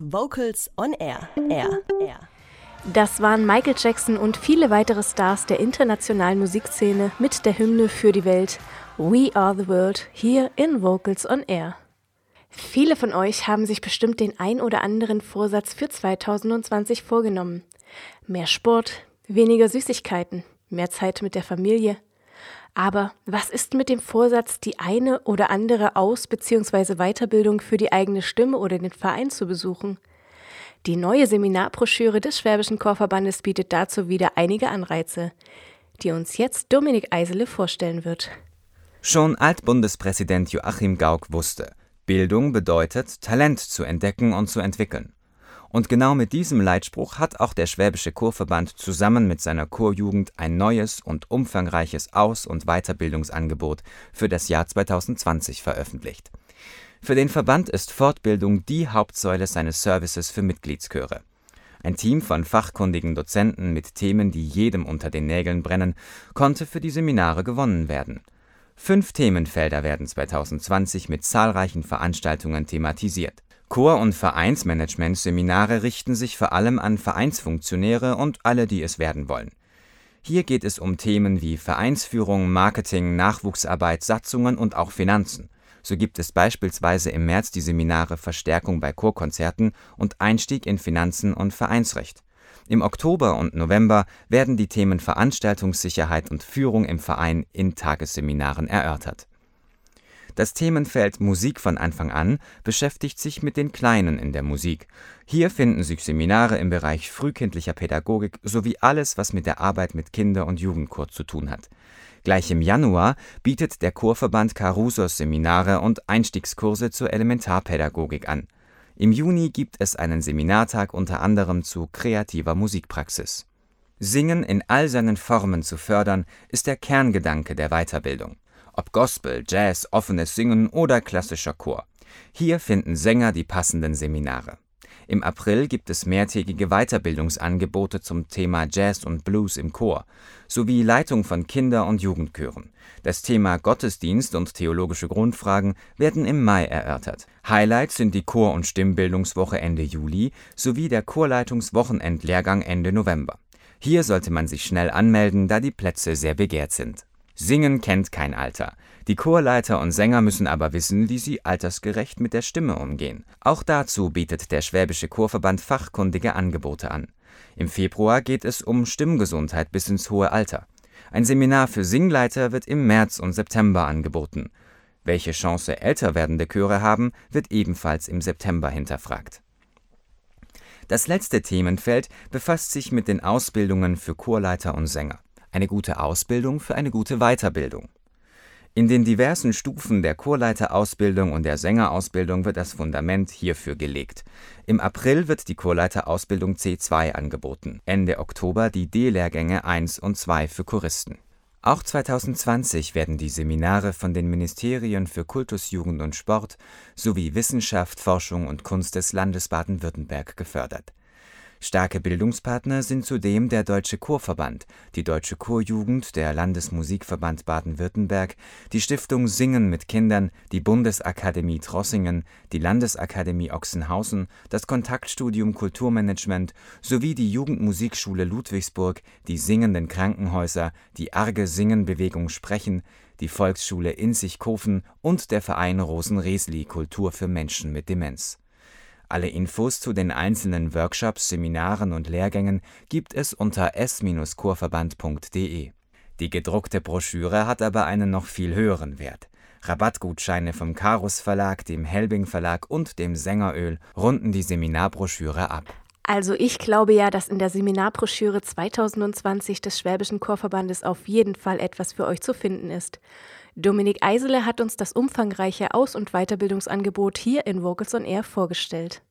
Vocals on Air. Air. Air. Das waren Michael Jackson und viele weitere Stars der internationalen Musikszene mit der Hymne für die Welt We Are the World hier in Vocals on Air. Viele von euch haben sich bestimmt den ein oder anderen Vorsatz für 2020 vorgenommen. Mehr Sport, weniger Süßigkeiten, mehr Zeit mit der Familie. Aber was ist mit dem Vorsatz, die eine oder andere Aus- bzw. Weiterbildung für die eigene Stimme oder den Verein zu besuchen? Die neue Seminarbroschüre des Schwäbischen Chorverbandes bietet dazu wieder einige Anreize, die uns jetzt Dominik Eisele vorstellen wird. Schon Altbundespräsident Joachim Gauck wusste, Bildung bedeutet, Talent zu entdecken und zu entwickeln. Und genau mit diesem Leitspruch hat auch der Schwäbische Chorverband zusammen mit seiner Chorjugend ein neues und umfangreiches Aus- und Weiterbildungsangebot für das Jahr 2020 veröffentlicht. Für den Verband ist Fortbildung die Hauptsäule seines Services für Mitgliedschöre. Ein Team von fachkundigen Dozenten mit Themen, die jedem unter den Nägeln brennen, konnte für die Seminare gewonnen werden. Fünf Themenfelder werden 2020 mit zahlreichen Veranstaltungen thematisiert. Chor- und Vereinsmanagement-Seminare richten sich vor allem an Vereinsfunktionäre und alle, die es werden wollen. Hier geht es um Themen wie Vereinsführung, Marketing, Nachwuchsarbeit, Satzungen und auch Finanzen. So gibt es beispielsweise im März die Seminare Verstärkung bei Chorkonzerten und Einstieg in Finanzen und Vereinsrecht. Im Oktober und November werden die Themen Veranstaltungssicherheit und Führung im Verein in Tagesseminaren erörtert. Das Themenfeld Musik von Anfang an beschäftigt sich mit den Kleinen in der Musik. Hier finden sich Seminare im Bereich frühkindlicher Pädagogik sowie alles, was mit der Arbeit mit Kinder- und Jugendchor zu tun hat. Gleich im Januar bietet der Chorverband Carusos Seminare und Einstiegskurse zur Elementarpädagogik an. Im Juni gibt es einen Seminartag unter anderem zu kreativer Musikpraxis. Singen in all seinen Formen zu fördern, ist der Kerngedanke der Weiterbildung. Ob Gospel, Jazz, offenes Singen oder klassischer Chor. Hier finden Sänger die passenden Seminare. Im April gibt es mehrtägige Weiterbildungsangebote zum Thema Jazz und Blues im Chor sowie Leitung von Kinder- und Jugendchören. Das Thema Gottesdienst und theologische Grundfragen werden im Mai erörtert. Highlights sind die Chor- und Stimmbildungswoche Ende Juli sowie der Chorleitungswochenendlehrgang Ende November. Hier sollte man sich schnell anmelden, da die Plätze sehr begehrt sind. Singen kennt kein Alter. Die Chorleiter und Sänger müssen aber wissen, wie sie altersgerecht mit der Stimme umgehen. Auch dazu bietet der Schwäbische Chorverband fachkundige Angebote an. Im Februar geht es um Stimmgesundheit bis ins hohe Alter. Ein Seminar für Singleiter wird im März und September angeboten. Welche Chance älter werdende Chöre haben, wird ebenfalls im September hinterfragt. Das letzte Themenfeld befasst sich mit den Ausbildungen für Chorleiter und Sänger. Eine gute Ausbildung für eine gute Weiterbildung. In den diversen Stufen der Chorleiterausbildung und der Sängerausbildung wird das Fundament hierfür gelegt. Im April wird die Chorleiterausbildung C2 angeboten, Ende Oktober die D-Lehrgänge 1 und 2 für Choristen. Auch 2020 werden die Seminare von den Ministerien für Kultus, Jugend und Sport sowie Wissenschaft, Forschung und Kunst des Landes Baden-Württemberg gefördert. Starke Bildungspartner sind zudem der Deutsche Chorverband, die Deutsche Chorjugend, der Landesmusikverband Baden-Württemberg, die Stiftung Singen mit Kindern, die Bundesakademie Trossingen, die Landesakademie Ochsenhausen, das Kontaktstudium Kulturmanagement sowie die Jugendmusikschule Ludwigsburg, die Singenden Krankenhäuser, die Arge Singenbewegung Sprechen, die Volksschule Inzigkofen und der Verein Rosen-Resli Kultur für Menschen mit Demenz. Alle Infos zu den einzelnen Workshops, Seminaren und Lehrgängen gibt es unter s-chorverband.de. Die gedruckte Broschüre hat aber einen noch viel höheren Wert. Rabattgutscheine vom Karus Verlag, dem Helbing Verlag und dem Sängeröl runden die Seminarbroschüre ab. Also ich glaube ja, dass in der Seminarbroschüre 2020 des Schwäbischen Chorverbandes auf jeden Fall etwas für euch zu finden ist. Dominik Eisele hat uns das umfangreiche Aus- und Weiterbildungsangebot hier in Vocals on Air vorgestellt.